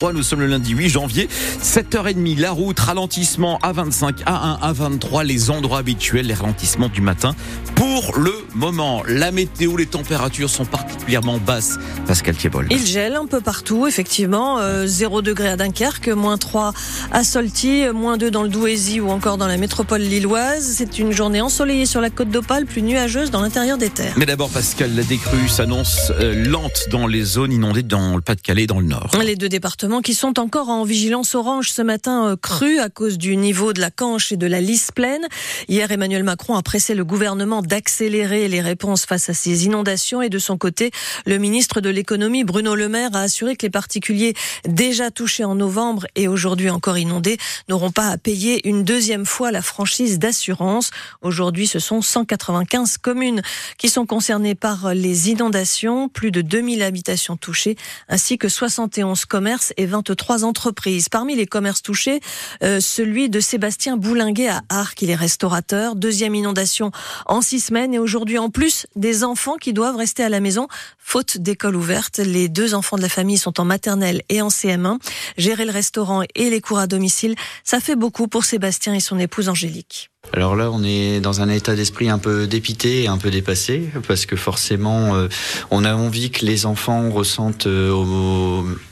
Nous sommes le lundi 8 janvier, 7h30, la route, ralentissement à 25, A1, à 23, les endroits habituels, les ralentissements du matin. Pour le moment, la météo, les températures sont particulièrement basses. Pascal Thiebol. Il gèle un peu partout, effectivement. 0 euh, degré à Dunkerque, moins 3 à Solty, moins 2 dans le Douaisis ou encore dans la métropole lilloise. C'est une journée ensoleillée sur la côte d'Opale, plus nuageuse dans l'intérieur des terres. Mais d'abord, Pascal, la décrue s'annonce euh, lente dans les zones inondées dans le Pas-de-Calais et dans le Nord. Les deux départements qui sont encore en vigilance orange ce matin euh, à cause du niveau de la Canche et de la Lys pleine. Hier, Emmanuel Macron a pressé le gouvernement d'accélérer les réponses face à ces inondations et de son côté, le ministre de l'économie Bruno Le Maire a assuré que les particuliers déjà touchés en novembre et aujourd'hui encore inondés n'auront pas à payer une deuxième fois la franchise d'assurance. Aujourd'hui, ce sont 195 communes qui sont concernées par les inondations, plus de 2000 habitations touchées ainsi que 71 commerces et 23 entreprises. Parmi les commerces touchés, euh, celui de Sébastien Boulinguet à Arc. Il est restaurateur. Deuxième inondation en six semaines et aujourd'hui en plus des enfants qui doivent rester à la maison faute d'école ouverte. Les deux enfants de la famille sont en maternelle et en CM1. Gérer le restaurant et les cours à domicile, ça fait beaucoup pour Sébastien et son épouse Angélique. Alors là, on est dans un état d'esprit un peu dépité et un peu dépassé, parce que forcément, euh, on a envie que les enfants ressentent euh,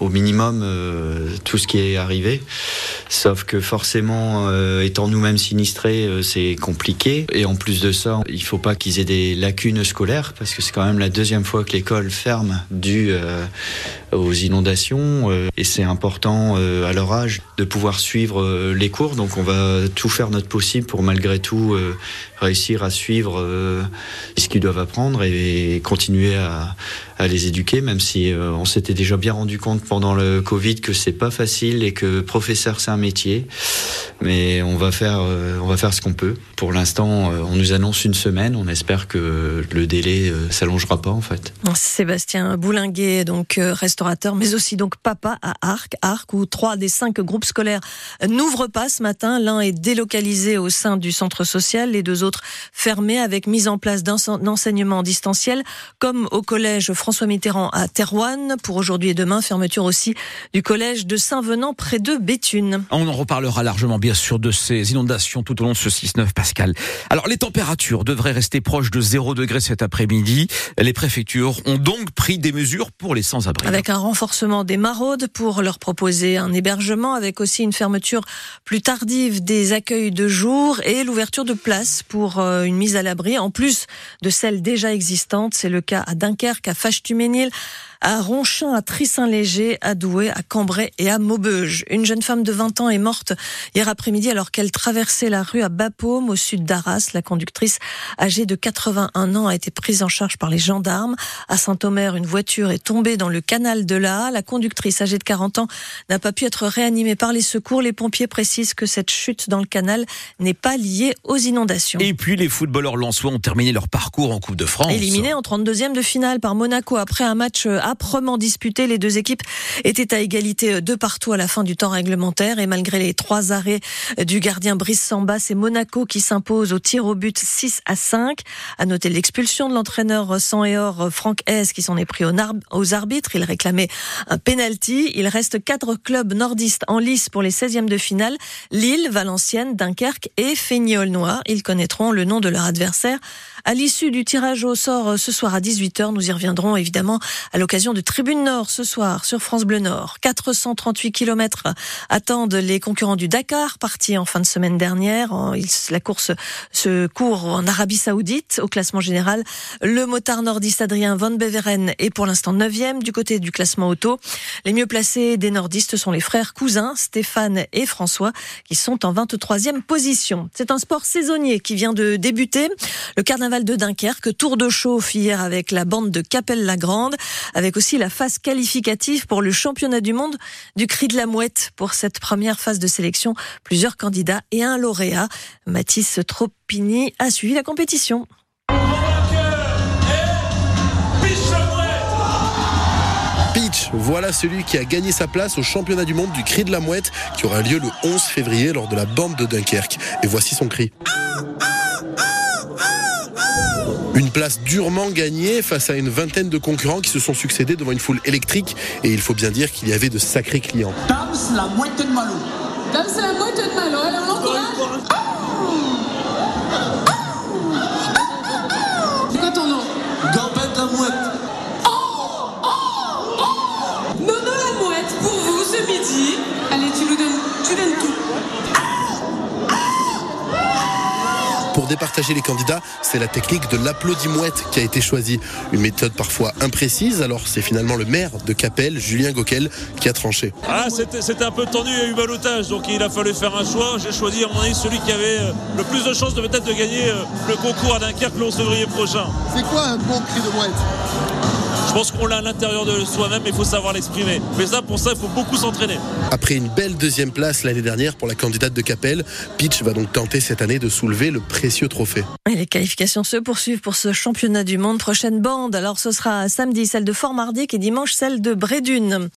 au, minimum euh, tout ce qui est arrivé. Sauf que forcément, étant nous-mêmes sinistrés, c'est compliqué. Et en plus de ça, il faut pas qu'ils aient des lacunes scolaires, parce que c'est quand même la deuxième fois que l'école ferme dû aux inondations. et c'est important à leur âge de pouvoir suivre les cours. Donc on va tout faire notre possible pour malgré tout euh, réussir à suivre euh, ce qu'ils doivent apprendre et, continuer à, à, les éduquer, même si euh, on s'était déjà bien rendu compte pendant le Covid que c'est pas facile et que professeur c'est un métier. Mais on va faire, on va faire ce qu'on peut. Pour l'instant, on nous annonce une semaine. On espère que le délai s'allongera pas en fait. Sébastien Boulinguet, donc restaurateur, mais aussi donc papa à Arc, Arc où trois des cinq groupes scolaires n'ouvrent pas ce matin. L'un est délocalisé au sein du centre social, les deux autres fermés avec mise en place d'un enseignement distanciel, comme au collège François Mitterrand à Terouanne. Pour aujourd'hui et demain, fermeture aussi du collège de Saint-Venant près de Béthune. On en reparlera largement, bien sûr, de ces inondations tout au long de ce 6-9, Pascal. Alors, les températures devraient rester proches de 0 degré cet après-midi. Les préfectures ont donc pris des mesures pour les sans-abri. Avec un renforcement des maraudes pour leur proposer un hébergement, avec aussi une fermeture plus tardive des accueils de jour et l'ouverture de places pour euh, une mise à l'abri, en plus de celles déjà existantes. C'est le cas à Dunkerque, à Fâche-Tuménil, à Ronchin, à Trissin-Léger, à Douai, à Cambrai et à Maubeuge. Une jeune femme de 20 ans est morte hier après-midi alors qu'elle traversait la rue à Bapaume, au sud d'Arras. La conductrice, âgée de 81 ans, a été prise en charge par les gendarmes. À Saint-Omer, une voiture est tombée dans le canal de la La conductrice, âgée de 40 ans, n'a pas pu être réanimée par les secours. Les pompiers précisent que cette chute dans le canal n'est pas liée aux inondations. Et puis, les footballeurs lensois ont terminé leur parcours en Coupe de France. Éliminés en 32e de finale par Monaco après un match âprement disputé. Les deux équipes étaient à égalité de partout à la fin du temps réglementaire et malgré les trois arrêts du gardien Brice Samba, c'est Monaco qui s'impose au tir au but 6 à 5. À noter l'expulsion de l'entraîneur sang et or Franck Hez qui s'en est pris aux arbitres. Il réclamait un penalty. Il reste quatre clubs nordistes en lice pour les 16e de finale. Lille, Valenciennes, Dunkerque et Feignol Noir. Ils connaîtront le nom de leur adversaire à l'issue du tirage au sort ce soir à 18h. Nous y reviendrons évidemment à l'occasion de Tribune Nord ce soir sur France Bleu Nord. 438 km attendent les concurrents du Dakar, partis en fin de semaine dernière. La course se court en Arabie Saoudite au classement général. Le motard nordiste Adrien Van Beveren est pour l'instant 9e du côté du classement auto. Les mieux placés des nordistes sont les frères cousins Stéphane et François qui sont en 23e position. C'est un sport saisonnier qui vient de débuter. Le carnaval de Dunkerque, tour de chauffe hier avec la bande de Capelle-la-Grande, aussi la phase qualificative pour le championnat du monde du cri de la mouette. Pour cette première phase de sélection, plusieurs candidats et un lauréat. Mathis Tropini a suivi la compétition. Pitch, voilà celui qui a gagné sa place au championnat du monde du cri de la mouette qui aura lieu le 11 février lors de la bande de Dunkerque. Et voici son cri. Une place durement gagnée face à une vingtaine de concurrents qui se sont succédés devant une foule électrique et il faut bien dire qu'il y avait de sacrés clients. Dams la moitié de Malo. Dams la moitié de Malo, alors on l'encourage C'est quoi ton nom Gambette la mouette. Nono la mouette pour vous ce midi. Pour départager les candidats, c'est la technique de l'applaudimouette qui a été choisie. Une méthode parfois imprécise, alors c'est finalement le maire de Capelle, Julien Gauquel, qui a tranché. Ah, c'était c'était un peu tendu, il y a eu balotage, donc il a fallu faire un choix. J'ai choisi, à mon avis, celui qui avait euh, le plus de chances de peut-être de gagner euh, le concours à Dunkerque le 11 février prochain. C'est quoi un bon cri de mouette? Je pense qu'on l'a à l'intérieur de soi-même, mais il faut savoir l'exprimer. Mais ça, pour ça, il faut beaucoup s'entraîner. Après une belle deuxième place l'année dernière pour la candidate de Capelle, Pitch va donc tenter cette année de soulever le précieux trophée. Et les qualifications se poursuivent pour ce championnat du monde. Prochaine bande, alors ce sera samedi celle de Fort-Mardic et dimanche celle de Brédune.